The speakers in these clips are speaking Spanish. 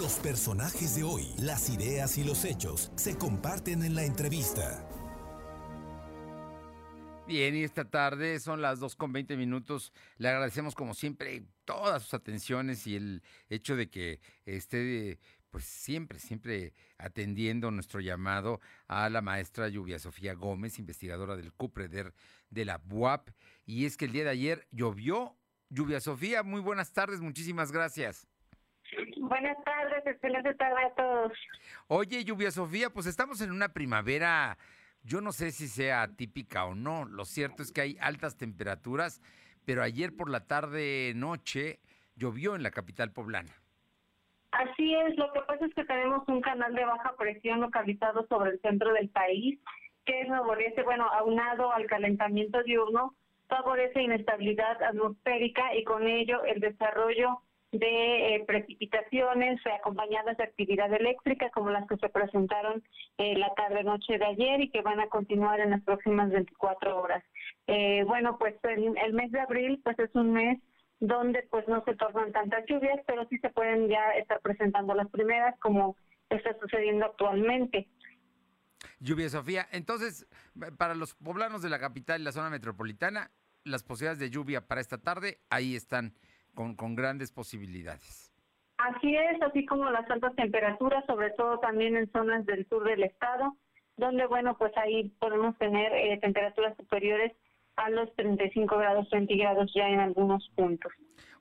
Los personajes de hoy, las ideas y los hechos se comparten en la entrevista. Bien, y esta tarde son las 2 con 20 minutos. Le agradecemos como siempre todas sus atenciones y el hecho de que esté pues siempre, siempre atendiendo nuestro llamado a la maestra Lluvia Sofía Gómez, investigadora del CUPREDER de la BUAP. Y es que el día de ayer llovió. Lluvia Sofía, muy buenas tardes, muchísimas gracias. Buenas tardes, excelente tarde a todos. Oye, Lluvia Sofía, pues estamos en una primavera yo no sé si sea típica o no. Lo cierto es que hay altas temperaturas, pero ayer por la tarde noche llovió en la capital poblana. Así es, lo que pasa es que tenemos un canal de baja presión localizado sobre el centro del país que favorece, bueno, aunado al calentamiento diurno, favorece inestabilidad atmosférica y con ello el desarrollo de eh, precipitaciones acompañadas de actividad eléctrica como las que se presentaron eh, la tarde noche de ayer y que van a continuar en las próximas 24 horas. Eh, bueno, pues el, el, mes de abril pues es un mes donde pues no se tornan tantas lluvias, pero sí se pueden ya estar presentando las primeras como está sucediendo actualmente. Lluvia Sofía, entonces para los poblanos de la capital y la zona metropolitana, las posibilidades de lluvia para esta tarde ahí están con, con grandes posibilidades. Así es, así como las altas temperaturas, sobre todo también en zonas del sur del estado, donde, bueno, pues ahí podemos tener eh, temperaturas superiores a los 35 grados centígrados ya en algunos puntos.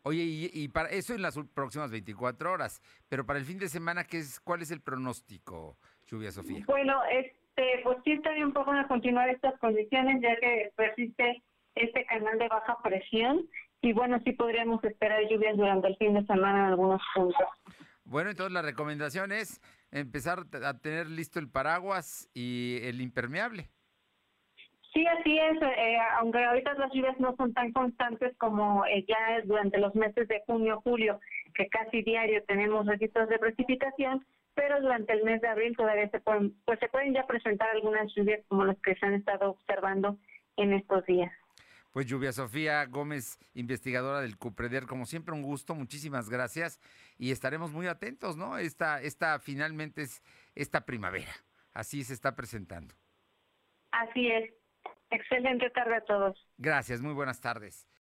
Oye, y, para eso en las próximas 24 horas, pero para el fin de semana, ¿qué es, ¿cuál es el pronóstico, Lluvia Sofía? Bueno, este, pues sí también un poco a continuar estas condiciones, ya que persiste este canal de baja presión y bueno, sí podríamos esperar lluvias durante el fin de semana en algunos puntos. Bueno, entonces la recomendación es empezar a tener listo el paraguas y el impermeable. Sí, así es, eh, aunque ahorita las lluvias no son tan constantes como eh, ya es durante los meses de junio, julio, que casi diario tenemos registros de precipitación, pero durante el mes de abril todavía se pueden, pues se pueden ya presentar algunas lluvias como las que se han estado observando en estos días. Pues Lluvia Sofía Gómez, investigadora del CUPREDER, como siempre un gusto, muchísimas gracias y estaremos muy atentos, ¿no? Esta, esta finalmente es esta primavera, así se está presentando. Así es. Excelente tarde a todos. Gracias, muy buenas tardes.